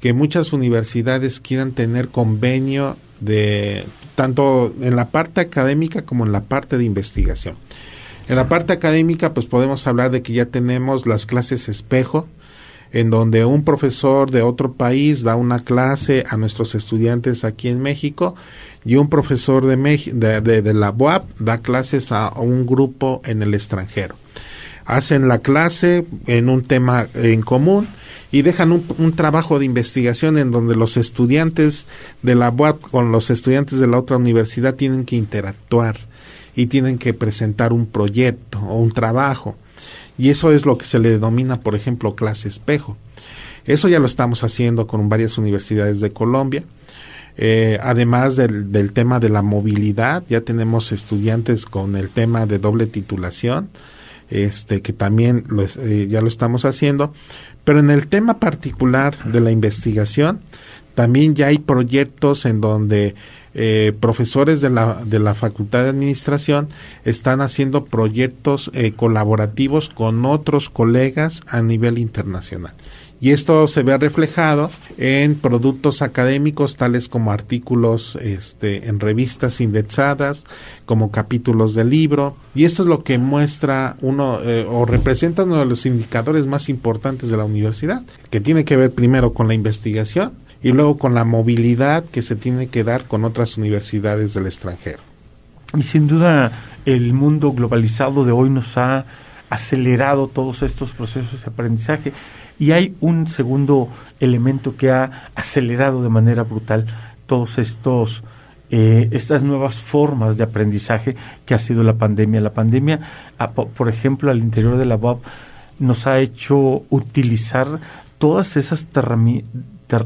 que muchas universidades quieran tener convenio de tanto en la parte académica como en la parte de investigación. En la parte académica pues podemos hablar de que ya tenemos las clases espejo, en donde un profesor de otro país da una clase a nuestros estudiantes aquí en México y un profesor de, de, la UAP da clases a un grupo en el extranjero. Hacen la clase en un tema en común y dejan un, trabajo de investigación en donde los estudiantes de la UAP con los estudiantes de la otra universidad tienen que interactuar y tienen que presentar un proyecto o un trabajo. Y eso es lo que se le denomina, por ejemplo, clase espejo. Eso ya lo estamos haciendo con varias universidades de Colombia. Eh, además del, del, tema de la movilidad, ya tenemos estudiantes con el tema de doble titulación, este, que también eh, ya lo estamos haciendo. Pero en el tema particular de la investigación, también ya hay proyectos en donde eh, profesores de la, de la Facultad de Administración están haciendo proyectos eh, colaborativos con otros colegas a nivel internacional. Y esto se ve reflejado en productos académicos tales como artículos este, en revistas indexadas, como capítulos de libro, y esto es lo que muestra uno eh, o representa uno de los indicadores más importantes de la universidad, que tiene que ver primero con la investigación y luego con la movilidad que se tiene que dar con otras universidades del extranjero. Y sin duda el mundo globalizado de hoy nos ha acelerado todos estos procesos de aprendizaje y hay un segundo elemento que ha acelerado de manera brutal todos estos eh, estas nuevas formas de aprendizaje que ha sido la pandemia. La pandemia, por ejemplo, al interior de la UAP nos ha hecho utilizar todas esas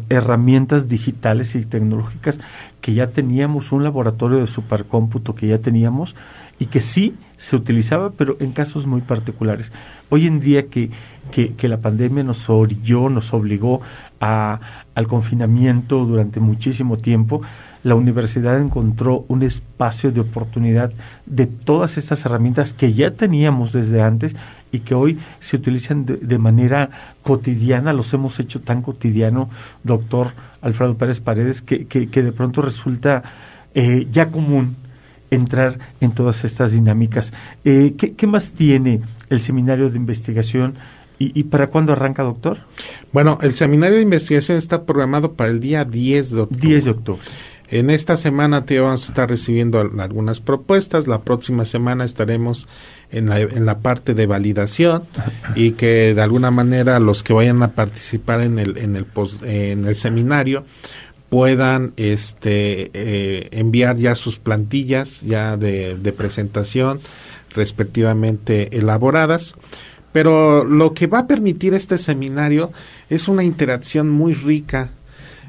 herramientas digitales y tecnológicas que ya teníamos, un laboratorio de supercómputo que ya teníamos y que sí se utilizaba, pero en casos muy particulares. Hoy en día que, que, la pandemia nos orilló, nos obligó a, al confinamiento durante muchísimo tiempo, la universidad encontró un espacio de oportunidad de todas estas herramientas que ya teníamos desde antes y que hoy se utilizan de, manera cotidiana, los hemos hecho tan cotidiano, doctor Alfredo Pérez Paredes, que, que, de pronto resulta eh, ya común entrar en todas estas dinámicas. Eh, ¿qué, más tiene el seminario de investigación ¿Y, para cuándo arranca, doctor? Bueno, el seminario de investigación está programado para el día 10 de octubre. 10 de octubre. En esta semana te vamos a estar recibiendo algunas propuestas. La próxima semana estaremos en la, en la parte de validación y que de alguna manera los que vayan a participar en el, en el, en el seminario puedan este, eh, enviar ya sus plantillas ya de, de presentación respectivamente elaboradas. Pero lo que va a permitir este seminario es una interacción muy rica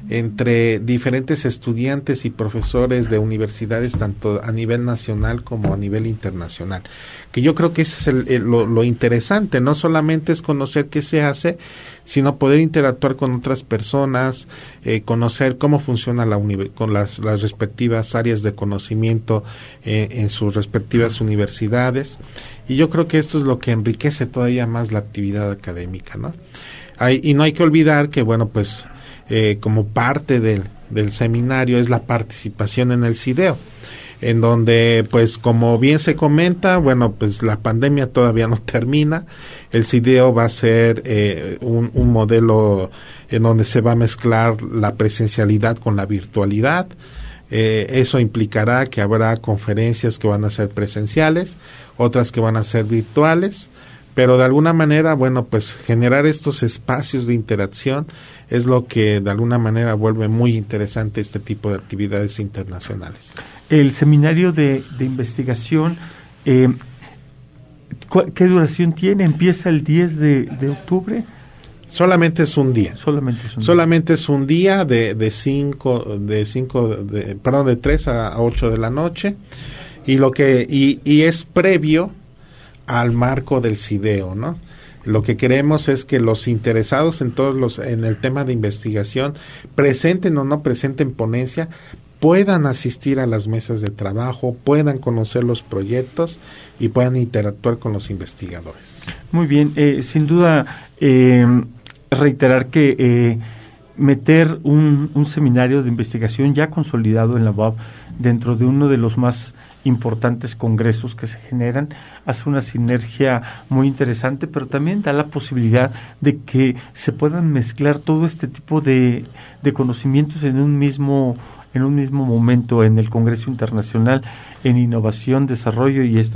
entre diferentes estudiantes y profesores de universidades tanto a nivel nacional como a nivel internacional. Que yo creo que ese es lo, interesante, no solamente es conocer qué se hace, sino poder interactuar con otras personas, eh, conocer cómo funciona la con las, respectivas áreas de conocimiento eh, en sus respectivas universidades. Y yo creo que esto es lo que enriquece todavía más la actividad académica, ¿no? Y no hay que olvidar que, bueno, pues eh, como parte del, del, seminario es la participación en el CIDEO, en donde, pues como bien se comenta, bueno, pues la pandemia todavía no termina, el CIDEO va a ser eh, un, modelo en donde se va a mezclar la presencialidad con la virtualidad, eh, eso implicará que habrá conferencias que van a ser presenciales, otras que van a ser virtuales, pero de alguna manera, bueno, pues generar estos espacios de interacción es lo que de alguna manera vuelve muy interesante este tipo de actividades internacionales. El seminario de, investigación, eh, ¿qué duración tiene? ¿Empieza el 10 de, octubre? Solamente es un día. Solamente es un Solamente día. es un día de, de cinco, de cinco, de, perdón, de 3 a 8 de la noche. Y lo que, y, y es previo al marco del CIDEO, ¿no? Lo que queremos es que los interesados en todos los en el tema de investigación, presenten o no presenten ponencia, puedan asistir a las mesas de trabajo, puedan conocer los proyectos y puedan interactuar con los investigadores. Muy bien, eh, sin duda eh, reiterar que eh, meter un, un, seminario de investigación ya consolidado en la UAB dentro de uno de los más importantes congresos que se generan, hace una sinergia muy interesante, pero también da la posibilidad de que se puedan mezclar todo este tipo de, de conocimientos en un mismo en un mismo momento en el Congreso Internacional en Innovación, Desarrollo y eh,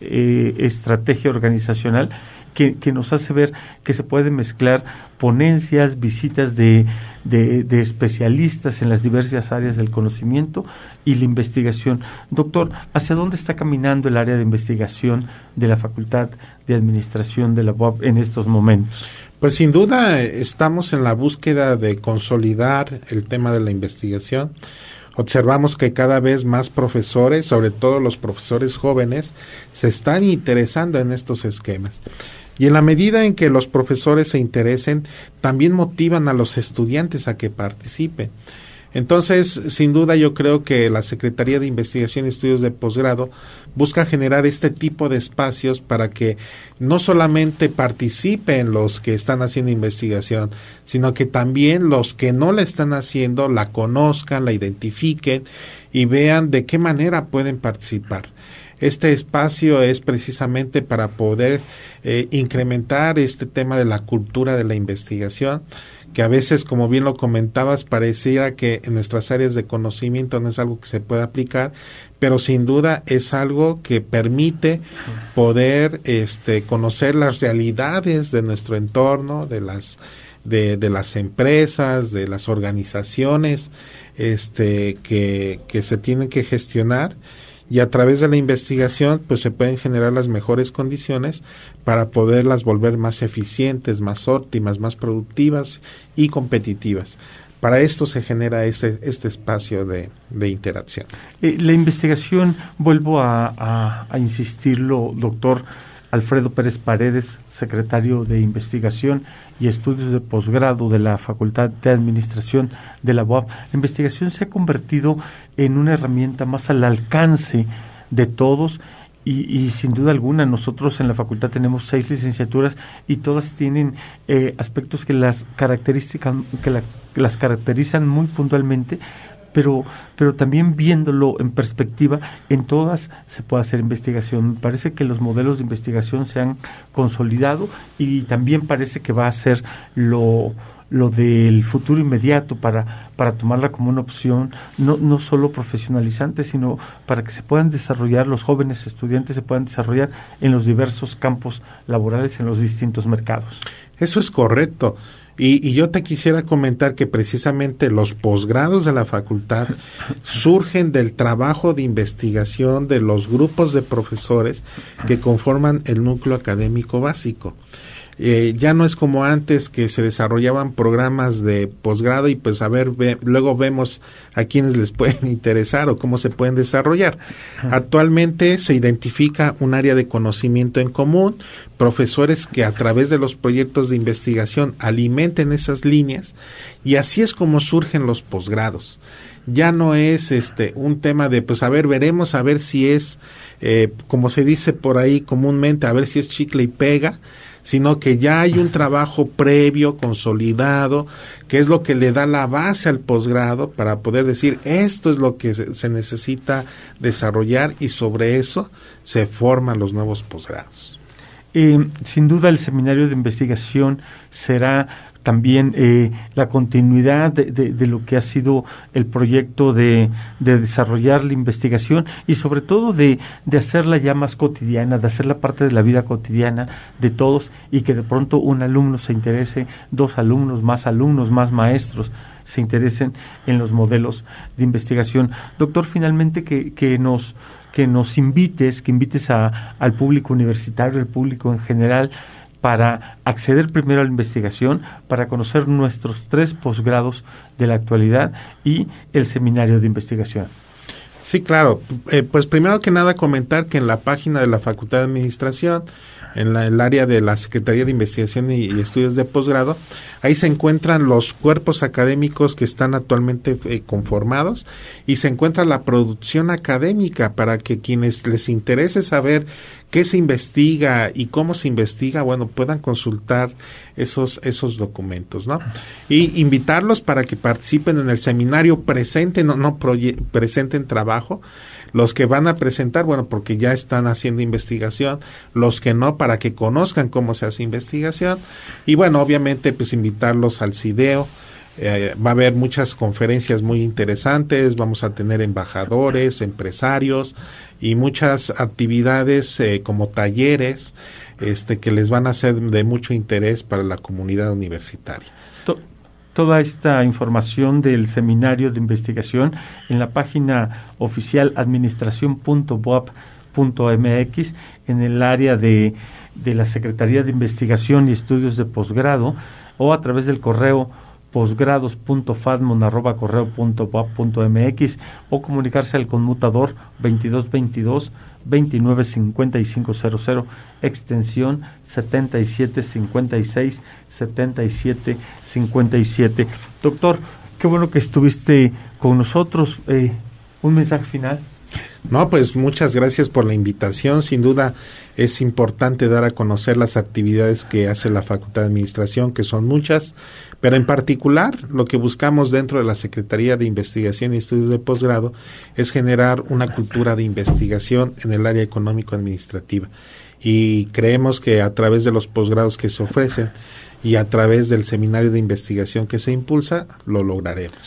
eh, Estrategia Organizacional que, nos hace ver que se pueden mezclar ponencias, visitas de, de, especialistas en las diversas áreas del conocimiento y la investigación. Doctor, ¿hacia dónde está caminando el área de investigación de la Facultad de Administración de la UAP en estos momentos? Pues sin duda estamos en la búsqueda de consolidar el tema de la investigación. Observamos que cada vez más profesores, sobre todo los profesores jóvenes, se están interesando en estos esquemas. Y en la medida en que los profesores se interesen, también motivan a los estudiantes a que participen. Entonces, sin duda, yo creo que la Secretaría de Investigación y Estudios de Posgrado busca generar este tipo de espacios para que no solamente participen los que están haciendo investigación, sino que también los que no la están haciendo la conozcan, la identifiquen y vean de qué manera pueden participar. Este espacio es precisamente para poder eh, incrementar este tema de la cultura de la investigación, que a veces, como bien lo comentabas, pareciera que en nuestras áreas de conocimiento no es algo que se pueda aplicar, pero sin duda es algo que permite poder este, conocer las realidades de nuestro entorno, de las de, las empresas, de las organizaciones este, que se tienen que gestionar y a través de la investigación pues se pueden generar las mejores condiciones para poderlas volver más eficientes, más óptimas, más productivas y competitivas. para esto se genera este, este espacio de, interacción. Eh, la investigación, vuelvo a insistirlo, doctor, Alfredo Pérez Paredes, secretario de Investigación y Estudios de Posgrado de la Facultad de Administración de la UAP. La investigación se ha convertido en una herramienta más al alcance de todos y, sin duda alguna nosotros en la facultad tenemos seis licenciaturas y todas tienen eh, aspectos que las características que las caracterizan muy puntualmente pero, pero también viéndolo en perspectiva, en todas se puede hacer investigación. Parece que los modelos de investigación se han consolidado y también parece que va a ser lo, lo del futuro inmediato para, para tomarla como una opción, no, no solo profesionalizante, sino para que se puedan desarrollar, los jóvenes estudiantes se puedan desarrollar en los diversos campos laborales, en los distintos mercados. Eso es correcto. Y, yo te quisiera comentar que precisamente los posgrados de la facultad surgen del trabajo de investigación de los grupos de profesores que conforman el núcleo académico básico. Eh, ya no es como antes que se desarrollaban programas de posgrado y pues a ver, luego vemos a quienes les pueden interesar o cómo se pueden desarrollar. Actualmente se identifica un área de conocimiento en común, profesores que a través de los proyectos de investigación alimenten esas líneas y así es como surgen los posgrados. Ya no es este un tema de pues a ver veremos a ver si es eh, como se dice por ahí comúnmente a ver si es chicle y pega sino que ya hay un trabajo previo, consolidado, que es lo que le da la base al posgrado para poder decir esto es lo que se, necesita desarrollar y sobre eso se forman los nuevos posgrados. Eh, sin duda el seminario de investigación será también eh, la continuidad de, lo que ha sido el proyecto de, desarrollar la investigación y sobre todo de, hacerla ya más cotidiana, de hacerla parte de la vida cotidiana de todos y que de pronto un alumno se interese, dos alumnos, más alumnos, más maestros se interesen en los modelos de investigación. Doctor, finalmente que, que nos que nos invites, que invites a, al público universitario, al público en general, para acceder primero a la investigación, para conocer nuestros tres posgrados de la actualidad y el seminario de investigación. Sí, claro. Eh, pues primero que nada comentar que en la página de la Facultad de Administración en el área de la Secretaría de Investigación y, Estudios de Posgrado. Ahí se encuentran los cuerpos académicos que están actualmente eh, conformados y se encuentra la producción académica para que quienes les interese saber qué se investiga y cómo se investiga, bueno, puedan consultar esos, esos documentos, ¿no? Y invitarlos para que participen en el seminario presente, no, no presenten trabajo, los que van a presentar, bueno, porque ya están haciendo investigación, los que no, para que conozcan cómo se hace investigación. Y bueno, obviamente, pues invitarlos al CIDEO. Eh, va a haber muchas conferencias muy interesantes, vamos a tener embajadores, empresarios y muchas actividades eh, como talleres este, que les van a ser de mucho interés para la comunidad universitaria toda esta información del seminario de investigación en la página oficial administración.boap.mx en el área de, de la Secretaría de Investigación y Estudios de Posgrado o a través del correo posgrados.fadmon.correo.boap.mx o comunicarse al conmutador 2222 295500 extensión 7756 7757. Doctor, qué bueno que estuviste con nosotros. Eh, un mensaje final. No, pues muchas gracias por la invitación. Sin duda es importante dar a conocer las actividades que hace la Facultad de Administración, que son muchas, pero en particular lo que buscamos dentro de la Secretaría de Investigación y Estudios de Posgrado es generar una cultura de investigación en el área económico-administrativa. Y creemos que a través de los posgrados que se ofrecen y a través del seminario de investigación que se impulsa, lo lograremos.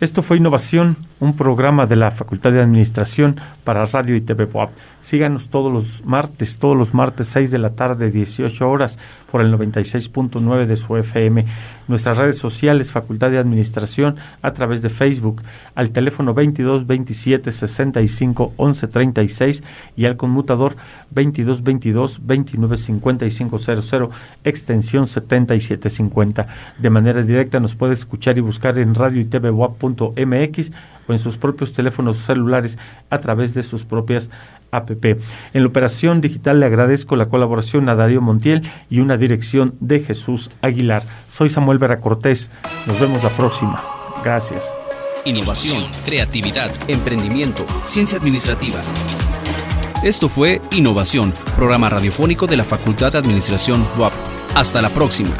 Esto fue Innovación, un programa de la Facultad de Administración para Radio y TV Pop. Síganos todos los martes, todos los martes 6 de la tarde, 18 horas, por el 96.9 de su FM. Nuestras redes sociales, Facultad de Administración, a través de Facebook, al teléfono 22 27 65 11 36 y al conmutador 22 22 29 55 00, extensión 7750. De manera directa nos puede escuchar y buscar en radio y TV o en sus propios teléfonos celulares a través de sus propias app. En la operación digital le agradezco la colaboración a Darío Montiel y una dirección de Jesús Aguilar. Soy Samuel Vera Cortés. Nos vemos la próxima. Gracias. Innovación, creatividad, emprendimiento, ciencia administrativa. Esto fue Innovación, programa radiofónico de la Facultad de Administración WAP. Hasta la próxima.